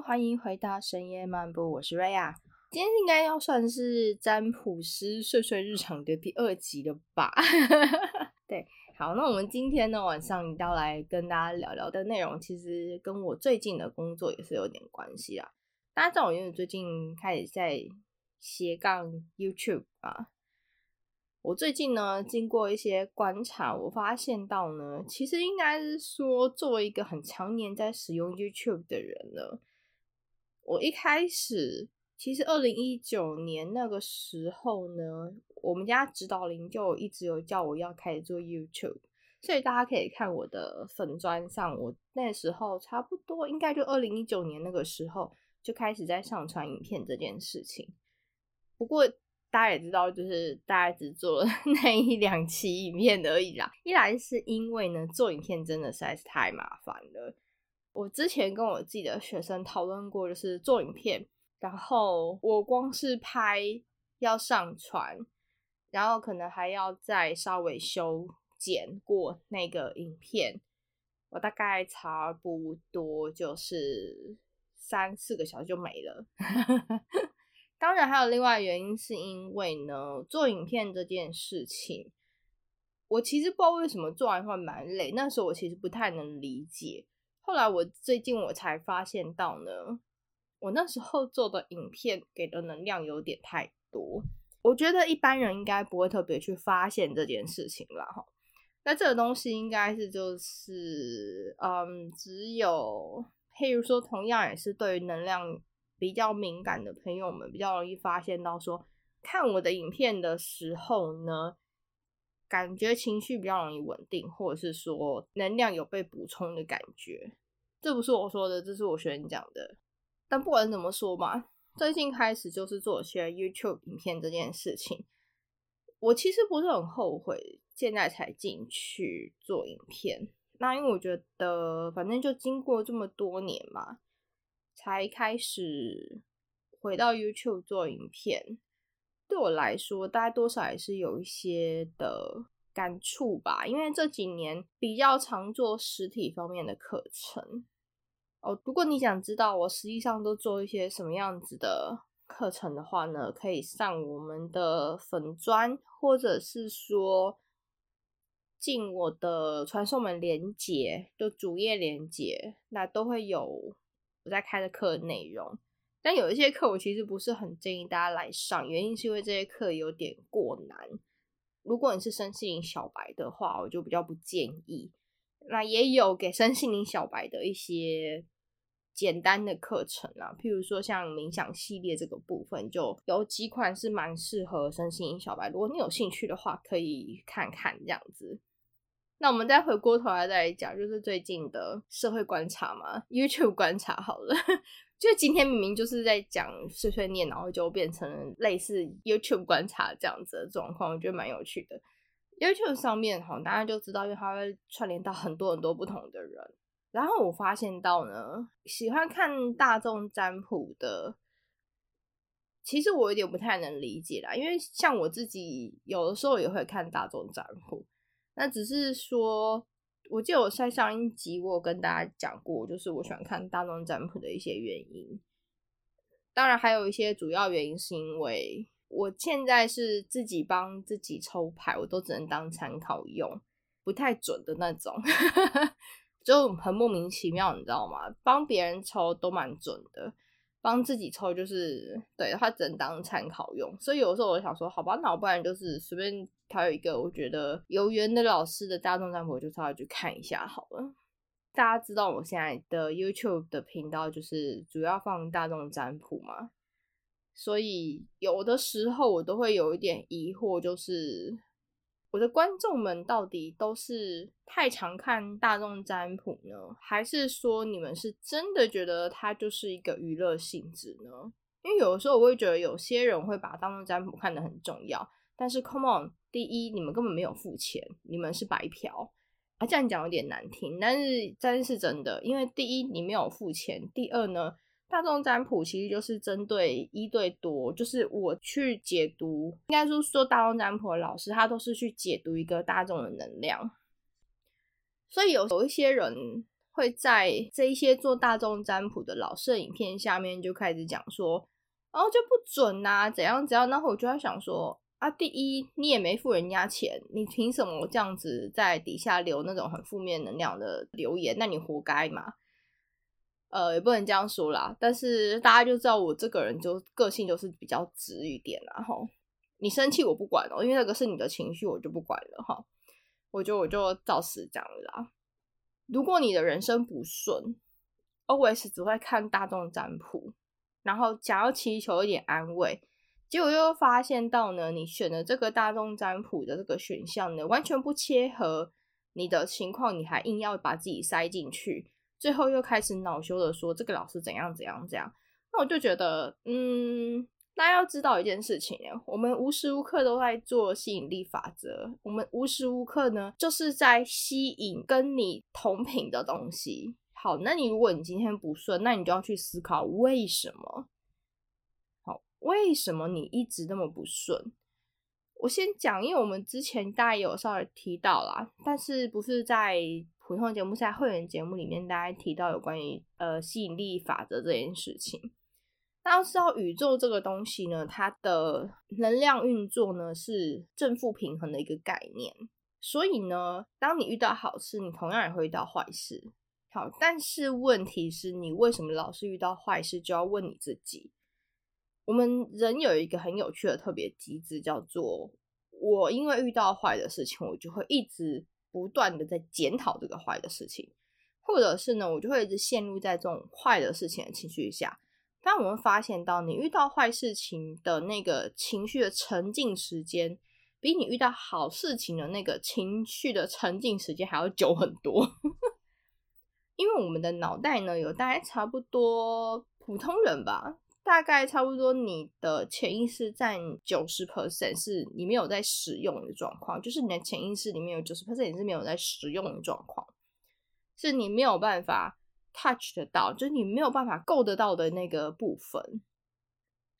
欢迎回到深夜漫步，我是瑞亚。今天应该要算是占卜师碎碎日常的第二集了吧？对，好，那我们今天呢晚上要来跟大家聊聊的内容，其实跟我最近的工作也是有点关系啦。大家知道我因为最近开始在斜杠 YouTube 啊，我最近呢经过一些观察，我发现到呢，其实应该是说作为一个很常年在使用 YouTube 的人了，我一开始其实二零一九年那个时候呢，我们家指导灵就一直有叫我要开始做 YouTube，所以大家可以看我的粉砖上，我那时候差不多应该就二零一九年那个时候就开始在上传影片这件事情。不过大家也知道，就是大家只做 那一两期影片而已啦。一来是因为呢，做影片真的实在是太麻烦了。我之前跟我自己的学生讨论过，就是做影片，然后我光是拍要上传，然后可能还要再稍微修剪过那个影片，我大概差不多就是三四个小时就没了。当然，还有另外原因，是因为呢，做影片这件事情，我其实不知道为什么做完会蛮累。那时候我其实不太能理解。后来我最近我才发现到呢，我那时候做的影片给的能量有点太多。我觉得一般人应该不会特别去发现这件事情啦。哈。那这个东西应该是就是，嗯，只有譬如说，同样也是对于能量。比较敏感的朋友们比较容易发现到，说看我的影片的时候呢，感觉情绪比较容易稳定，或者是说能量有被补充的感觉。这不是我说的，这是我学生讲的。但不管怎么说嘛，最近开始就是做些 YouTube 影片这件事情，我其实不是很后悔现在才进去做影片。那因为我觉得，反正就经过这么多年嘛。才开始回到 YouTube 做影片，对我来说，大概多少也是有一些的感触吧。因为这几年比较常做实体方面的课程哦。如果你想知道我实际上都做一些什么样子的课程的话呢，可以上我们的粉砖，或者是说进我的传送门连接，就主页连接，那都会有。我在开的课内容，但有一些课我其实不是很建议大家来上，原因是因为这些课有点过难。如果你是身心小白的话，我就比较不建议。那也有给身心灵小白的一些简单的课程啊，譬如说像冥想系列这个部分，就有几款是蛮适合身心灵小白。如果你有兴趣的话，可以看看这样子。那我们再回过头来再来讲，就是最近的社会观察嘛，YouTube 观察好了。就今天明明就是在讲碎碎念，然后就变成类似 YouTube 观察这样子的状况，我觉得蛮有趣的。YouTube 上面哈，大家就知道，因为它会串联到很多很多不同的人。然后我发现到呢，喜欢看大众占卜的，其实我有点不太能理解啦，因为像我自己有的时候也会看大众占卜。那只是说，我记得我在上一集我有跟大家讲过，就是我喜欢看大众占卜的一些原因。当然，还有一些主要原因是因为我现在是自己帮自己抽牌，我都只能当参考用，不太准的那种，就很莫名其妙，你知道吗？帮别人抽都蛮准的。帮自己抽就是对，他只能当参考用，所以有时候我想说，好吧，那我不然就是随便挑一个我觉得有缘的老师的大众占卜，就稍微去看一下好了。大家知道我现在的 YouTube 的频道就是主要放大众占卜嘛，所以有的时候我都会有一点疑惑，就是。我的观众们到底都是太常看大众占卜呢，还是说你们是真的觉得它就是一个娱乐性质呢？因为有的时候我会觉得有些人会把大众占卜看得很重要，但是 Come on，第一你们根本没有付钱，你们是白嫖啊，这样讲有点难听，但是真是真的，因为第一你没有付钱，第二呢。大众占卜其实就是针对一对多，就是我去解读，应该说说大众占卜的老师，他都是去解读一个大众的能量。所以有有一些人会在这一些做大众占卜的老师影片下面就开始讲说，然后就不准呐，怎样怎样。然后我就在想说，啊，第一你也没付人家钱，你凭什么这样子在底下留那种很负面能量的留言？那你活该嘛。呃，也不能这样说啦，但是大家就知道我这个人就个性就是比较直一点啦，哈。你生气我不管哦，因为那个是你的情绪，我就不管了哈。我就我就照实讲了啦。如果你的人生不顺，always 只会看大众占卜，然后想要祈求一点安慰，结果又发现到呢，你选的这个大众占卜的这个选项呢，完全不切合你的情况，你还硬要把自己塞进去。最后又开始恼羞的说这个老师怎样怎样怎样，那我就觉得，嗯，大家要知道一件事情我们无时无刻都在做吸引力法则，我们无时无刻呢就是在吸引跟你同频的东西。好，那你如果你今天不顺，那你就要去思考为什么？好，为什么你一直那么不顺？我先讲，因为我们之前大家有稍微提到啦，但是不是在。普通节目在会员节目里面，大家提到有关于呃吸引力法则这件事情。大家知道宇宙这个东西呢，它的能量运作呢是正负平衡的一个概念。所以呢，当你遇到好事，你同样也会遇到坏事。好，但是问题是你为什么老是遇到坏事，就要问你自己。我们人有一个很有趣的特别机制，叫做我因为遇到坏的事情，我就会一直。不断的在检讨这个坏的事情，或者是呢，我就会一直陷入在这种坏的事情的情绪下。当我们发现到你遇到坏事情的那个情绪的沉浸时间，比你遇到好事情的那个情绪的沉浸时间还要久很多，因为我们的脑袋呢，有大概差不多普通人吧。大概差不多，你的潜意识占九十 percent 是你没有在使用的状况，就是你的潜意识里面有九十 percent 是没有在使用的状况，是你没有办法 touch 得到，就是你没有办法够得到的那个部分。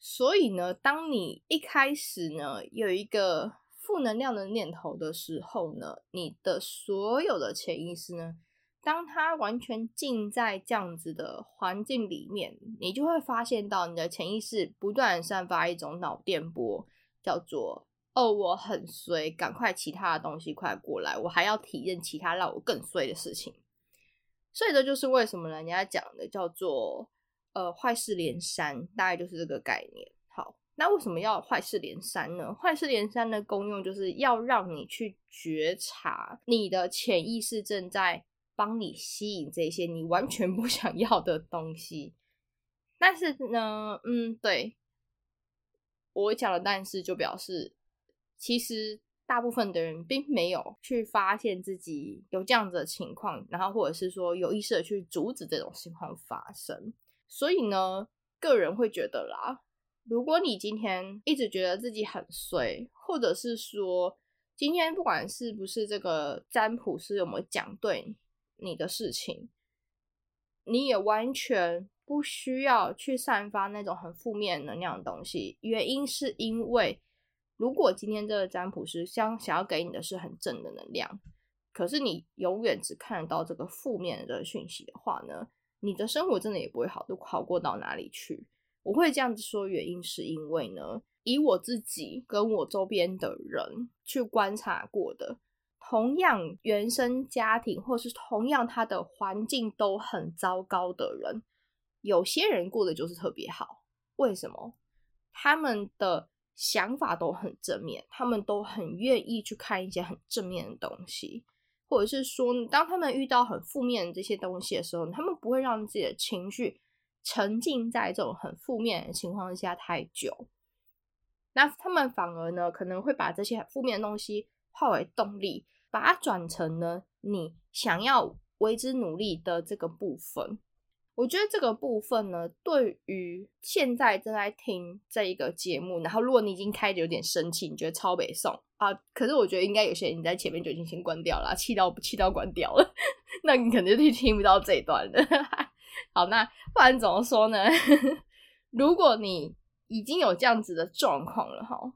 所以呢，当你一开始呢有一个负能量的念头的时候呢，你的所有的潜意识呢。当他完全浸在这样子的环境里面，你就会发现到你的潜意识不断散发一种脑电波，叫做“哦，我很衰，赶快其他的东西快过来，我还要体验其他让我更衰的事情。”所以这就是为什么人家讲的叫做“呃坏事连山”，大概就是这个概念。好，那为什么要坏事连山呢？坏事连山的功用就是要让你去觉察你的潜意识正在。帮你吸引这些你完全不想要的东西，但是呢，嗯，对我讲的，但是就表示，其实大部分的人并没有去发现自己有这样子的情况，然后或者是说有意识的去阻止这种情况发生。所以呢，个人会觉得啦，如果你今天一直觉得自己很衰，或者是说今天不管是不是这个占卜师有没有讲对。你的事情，你也完全不需要去散发那种很负面能量的东西。原因是因为，如果今天这个占卜师想想要给你的是很正的能量，可是你永远只看得到这个负面的讯息的话呢，你的生活真的也不会好，都好过到哪里去。我会这样子说，原因是因为呢，以我自己跟我周边的人去观察过的。同样原生家庭，或是同样他的环境都很糟糕的人，有些人过得就是特别好。为什么？他们的想法都很正面，他们都很愿意去看一些很正面的东西，或者是说，当他们遇到很负面的这些东西的时候，他们不会让自己的情绪沉浸在这种很负面的情况下太久。那他们反而呢，可能会把这些负面的东西化为动力。把它转成呢，你想要为之努力的这个部分，我觉得这个部分呢，对于现在正在听这一个节目，然后如果你已经开的有点生气，你觉得超北宋啊，可是我觉得应该有些人你在前面就已经先关掉了，气到气到关掉了，那你可能就听不到这一段了。好，那不然怎么说呢？如果你已经有这样子的状况了，哈。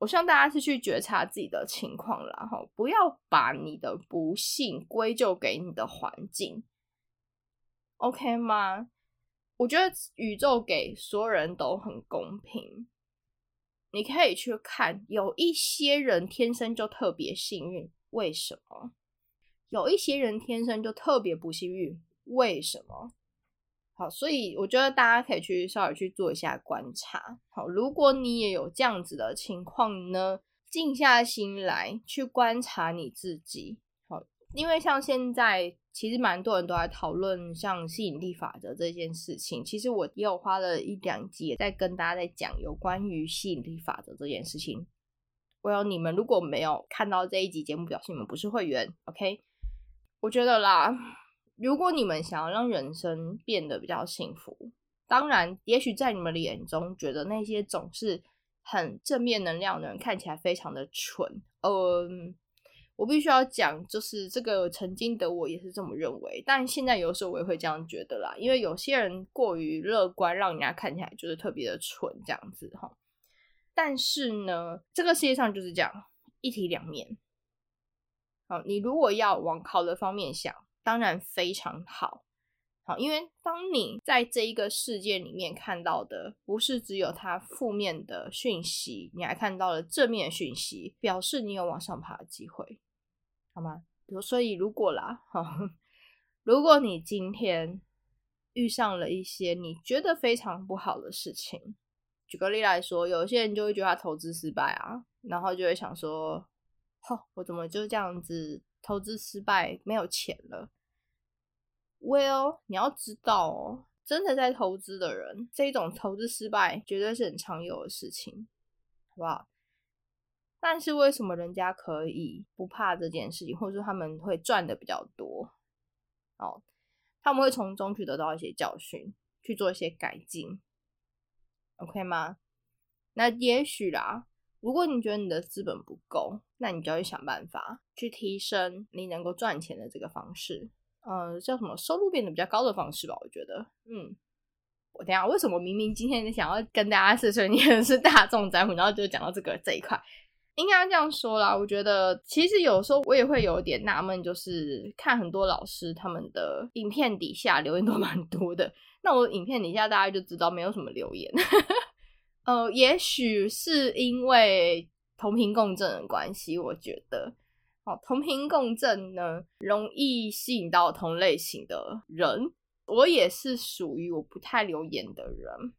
我希望大家是去觉察自己的情况然后不要把你的不幸归咎给你的环境，，OK 吗？我觉得宇宙给所有人都很公平。你可以去看，有一些人天生就特别幸运，为什么？有一些人天生就特别不幸运，为什么？好，所以我觉得大家可以去稍微去做一下观察。好，如果你也有这样子的情况呢，静下心来去观察你自己。好，因为像现在其实蛮多人都在讨论像吸引力法则这件事情。其实我也有花了一两集也在跟大家在讲有关于吸引力法则这件事情。我有你们如果没有看到这一集节目，表示你们不是会员。OK，我觉得啦。如果你们想要让人生变得比较幸福，当然，也许在你们的眼中，觉得那些总是很正面能量的人看起来非常的蠢。嗯，我必须要讲，就是这个曾经的我也是这么认为，但现在有时候我也会这样觉得啦，因为有些人过于乐观，让人家看起来就是特别的蠢这样子哈。但是呢，这个世界上就是这样一体两面。好，你如果要往好的方面想。当然非常好，好，因为当你在这一个世界里面看到的不是只有它负面的讯息，你还看到了正面讯息，表示你有往上爬的机会，好吗？所以如果啦，如果你今天遇上了一些你觉得非常不好的事情，举个例来说，有些人就会觉得他投资失败啊，然后就会想说，吼，我怎么就这样子？投资失败，没有钱了。Well，你要知道哦，真的在投资的人，这种投资失败绝对是很常有的事情，好不好？但是为什么人家可以不怕这件事情，或者说他们会赚的比较多？哦，他们会从中去得到一些教训，去做一些改进，OK 吗？那也许啦。如果你觉得你的资本不够，那你就要去想办法去提升你能够赚钱的这个方式，呃，叫什么收入变得比较高的方式吧。我觉得，嗯，我等下为什么明明今天想要跟大家试说你是大众占卜，然后就讲到这个这一块，应该这样说啦。我觉得其实有时候我也会有点纳闷，就是看很多老师他们的影片底下留言都蛮多的，那我影片底下大家就知道没有什么留言。呃，也许是因为同频共振的关系，我觉得，哦，同频共振呢，容易吸引到同类型的人。我也是属于我不太留言的人。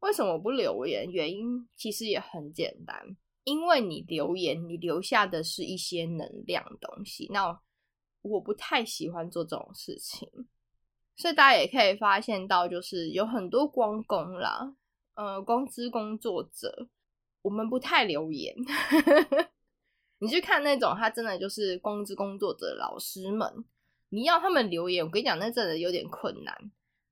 为什么不留言？原因其实也很简单，因为你留言，你留下的是一些能量东西。那我不太喜欢做这种事情，所以大家也可以发现到，就是有很多光工啦。呃，光资工作者，我们不太留言。你去看那种，他真的就是光资工作者老师们，你要他们留言，我跟你讲，那真的有点困难。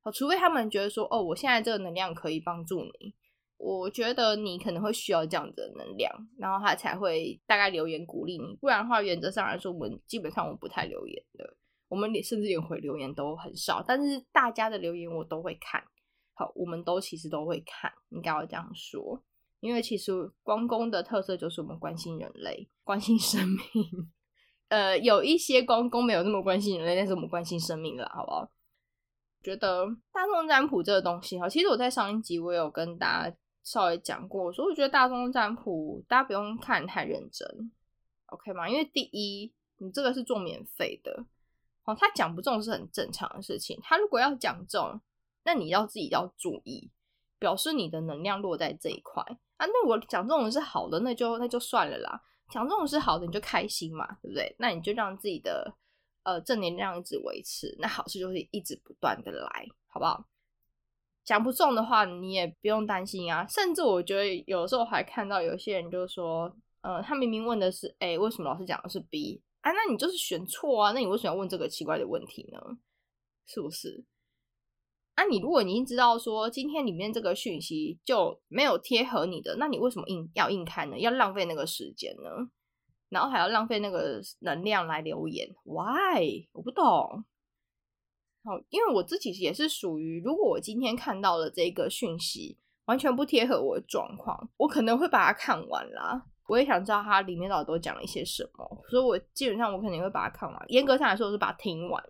好，除非他们觉得说，哦，我现在这个能量可以帮助你，我觉得你可能会需要这样子的能量，然后他才会大概留言鼓励你。不然的话，原则上来说，我们基本上我不太留言的，我们连甚至连回留言都很少。但是大家的留言我都会看。好，我们都其实都会看，应该要这样说，因为其实光公的特色就是我们关心人类，关心生命。呃，有一些光公没有那么关心人类，但是我们关心生命了，好不好？觉得大众占卜这个东西，哈，其实我在上一集我有跟大家稍微讲过，所以我觉得大众占卜大家不用看太认真，OK 吗？因为第一，你这个是做免费的，哦，他讲不中是很正常的事情，他如果要讲中。那你要自己要注意，表示你的能量落在这一块啊。那我讲这种是好的，那就那就算了啦。讲这种是好的，你就开心嘛，对不对？那你就让自己的呃正能量一直维持，那好事就会一直不断的来，好不好？讲不中的话，你也不用担心啊。甚至我觉得有时候还看到有些人就说，呃，他明明问的是 A，为什么老师讲的是 B？啊，那你就是选错啊。那你为什么要问这个奇怪的问题呢？是不是？那你如果你已经知道说今天里面这个讯息就没有贴合你的，那你为什么硬要硬看呢？要浪费那个时间呢？然后还要浪费那个能量来留言？Why？我不懂。好，因为我自己也是属于，如果我今天看到了这个讯息完全不贴合我的状况，我可能会把它看完啦。我也想知道它里面到底都讲了一些什么，所以我基本上我肯定会把它看完。严格上来说，我是把它听完。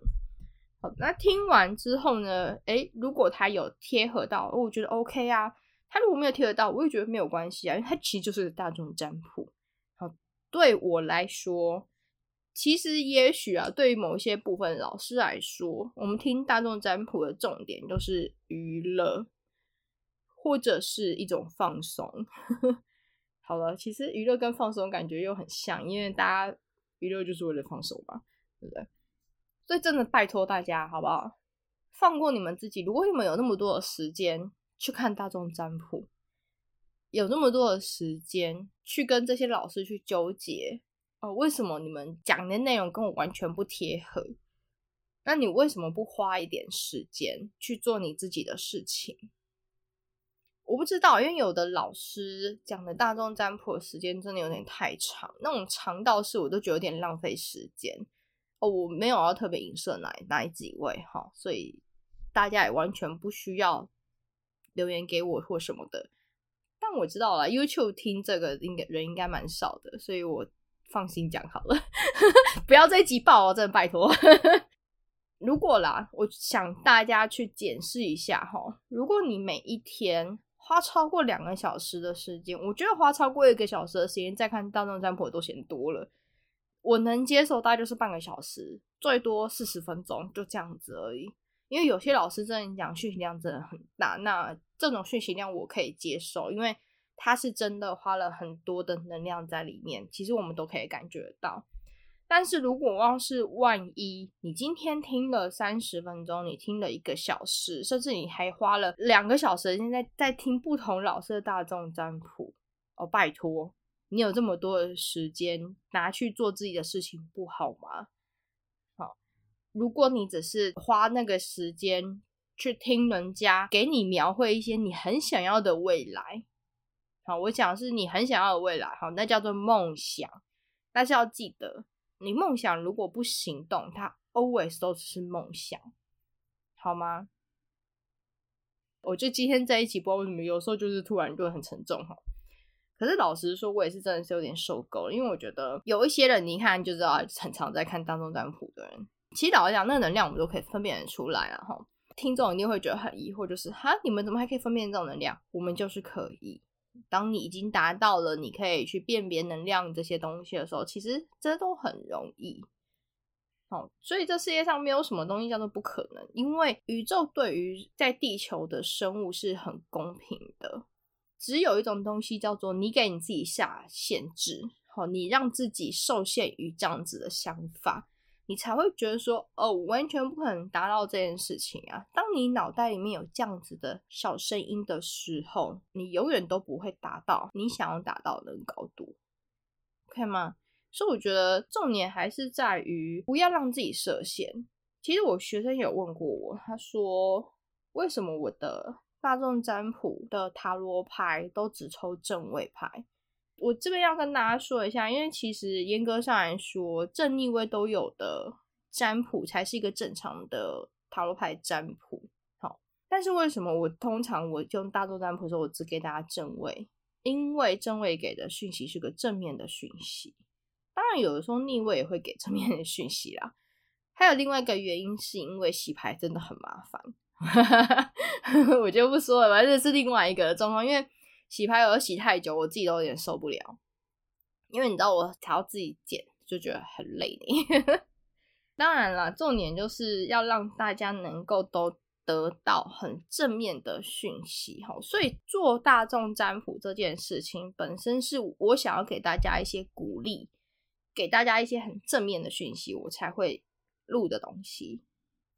那听完之后呢？诶，如果他有贴合到，我觉得 OK 啊。他如果没有贴合到，我也觉得没有关系啊，因为它其实就是大众占卜。好，对我来说，其实也许啊，对于某一些部分老师来说，我们听大众占卜的重点就是娱乐，或者是一种放松。好了，其实娱乐跟放松感觉又很像，因为大家娱乐就是为了放松嘛，对不对？所以真的拜托大家，好不好？放过你们自己。如果你们有那么多的时间去看大众占卜，有那么多的时间去跟这些老师去纠结哦，为什么你们讲的内容跟我完全不贴合？那你为什么不花一点时间去做你自己的事情？我不知道，因为有的老师讲的大众占卜的时间真的有点太长，那种长到是我都觉得有点浪费时间。哦，我没有要特别影射哪哪几位哈，所以大家也完全不需要留言给我或什么的。但我知道了，YouTube 听这个应该人应该蛮少的，所以我放心讲好了，不要这集爆哦，真的拜托。如果啦，我想大家去检视一下哈，如果你每一天花超过两个小时的时间，我觉得花超过一个小时的时间再看大众占卜都嫌多了。我能接受大概就是半个小时，最多四十分钟，就这样子而已。因为有些老师真的讲讯息量真的很大，那这种讯息量我可以接受，因为他是真的花了很多的能量在里面，其实我们都可以感觉到。但是如果要是万一你今天听了三十分钟，你听了一个小时，甚至你还花了两个小时，现在在听不同老师的大众占卜，哦，拜托。你有这么多的时间拿去做自己的事情不好吗？好，如果你只是花那个时间去听人家给你描绘一些你很想要的未来，好，我讲是你很想要的未来，好，那叫做梦想。但是要记得，你梦想如果不行动，它 always 都是梦想，好吗？我就今天在一起播，为什么有时候就是突然就很沉重哈。可是老实说，我也是真的是有点受够了，因为我觉得有一些人，你看就知道很常在看当中占卜的人，其实老实讲，那个能量我们都可以分辨得出来了哈。听众一定会觉得很疑惑，就是哈，你们怎么还可以分辨这种能量？我们就是可以。当你已经达到了你可以去辨别能量这些东西的时候，其实这都很容易。好，所以这世界上没有什么东西叫做不可能，因为宇宙对于在地球的生物是很公平的。只有一种东西叫做你给你自己下限制，好，你让自己受限于这样子的想法，你才会觉得说，哦，完全不可能达到这件事情啊。当你脑袋里面有这样子的小声音的时候，你永远都不会达到你想要达到的高度，OK 吗？所以我觉得重点还是在于不要让自己设限。其实我学生有问过我，他说为什么我的。大众占卜的塔罗牌都只抽正位牌，我这边要跟大家说一下，因为其实严格上来说，正逆位都有的占卜才是一个正常的塔罗牌占卜。好，但是为什么我通常我用大众占卜的时候，我只给大家正位？因为正位给的讯息是个正面的讯息，当然有的时候逆位也会给正面的讯息啦。还有另外一个原因，是因为洗牌真的很麻烦。我就不说了，反正是另外一个状况。因为洗牌有洗太久，我自己都有点受不了。因为你知道，我还要自己剪，就觉得很累。当然了，重点就是要让大家能够都得到很正面的讯息。哈，所以做大众占卜这件事情本身是我想要给大家一些鼓励，给大家一些很正面的讯息，我才会录的东西。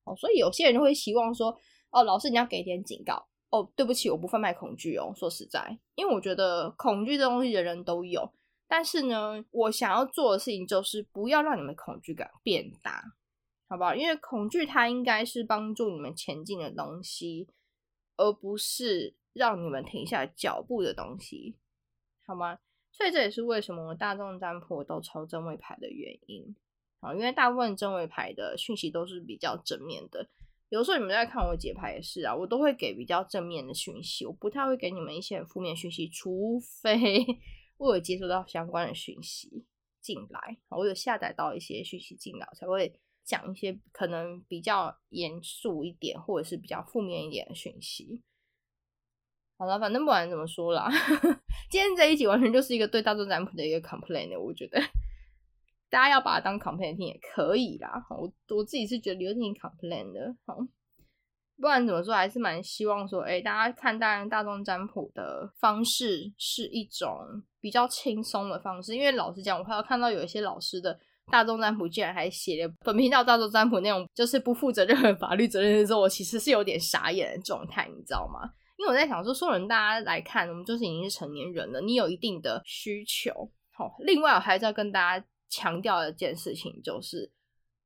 哦，所以有些人就会希望说。哦，老师，你要给点警告哦。对不起，我不贩卖恐惧哦。说实在，因为我觉得恐惧这东西人人都有，但是呢，我想要做的事情就是不要让你们恐惧感变大，好不好？因为恐惧它应该是帮助你们前进的东西，而不是让你们停下脚步的东西，好吗？所以这也是为什么我大众占卜都抽正位牌的原因啊，因为大部分正位牌的讯息都是比较正面的。有时候你们在看我解牌也是啊，我都会给比较正面的讯息，我不太会给你们一些负面讯息，除非 我有接收到相关的讯息进来，我有下载到一些讯息进来，才会讲一些可能比较严肃一点，或者是比较负面一点的讯息。好了，反正不管怎么说啦，今天这一集完全就是一个对大众占卜的一个 complain，我觉得大家要把它当 complain 听也可以啦。我我自己是觉得有点 complain 的，好，不管怎么说，还是蛮希望说，哎，大家看待大众占卜的方式是一种比较轻松的方式，因为老实讲，我还有看到有一些老师的大众占卜竟然还写了本频道大众占卜那种就是不负责任何法律责任的时候，我其实是有点傻眼的状态，你知道吗？因为我在想说，说人大家来看，我们就是已经是成年人了，你有一定的需求。好，另外我还是要跟大家强调一件事情，就是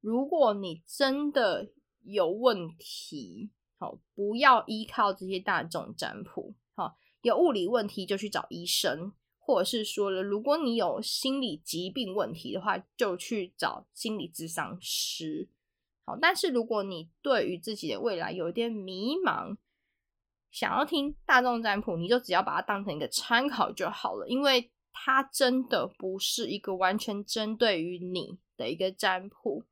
如果你真的有问题，好，不要依靠这些大众占卜。好，有物理问题就去找医生，或者是说了，如果你有心理疾病问题的话，就去找心理咨商师。好，但是如果你对于自己的未来有一点迷茫，想要听大众占卜，你就只要把它当成一个参考就好了，因为它真的不是一个完全针对于你的一个占卜。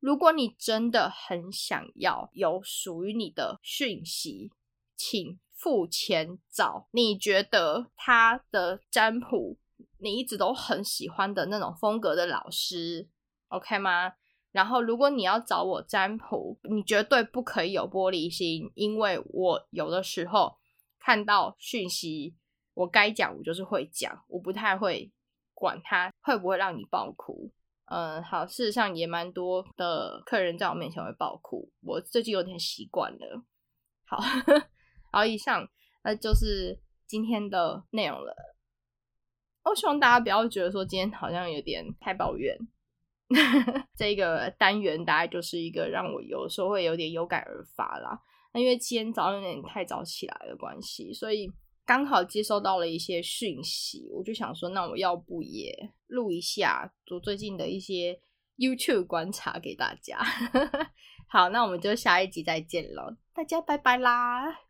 如果你真的很想要有属于你的讯息，请付钱找你觉得他的占卜你一直都很喜欢的那种风格的老师，OK 吗？然后，如果你要找我占卜，你绝对不可以有玻璃心，因为我有的时候看到讯息，我该讲我就是会讲，我不太会管他会不会让你爆哭。嗯，好，事实上也蛮多的客人在我面前会爆哭，我最近有点习惯了。好，好，以上那就是今天的内容了。我希望大家不要觉得说今天好像有点太抱怨。这个单元大概就是一个让我有时候会有点有感而发啦。那因为今天早上有点太早起来的关系，所以刚好接收到了一些讯息，我就想说，那我要不也录一下我最近的一些 YouTube 观察给大家。好，那我们就下一集再见了，大家拜拜啦。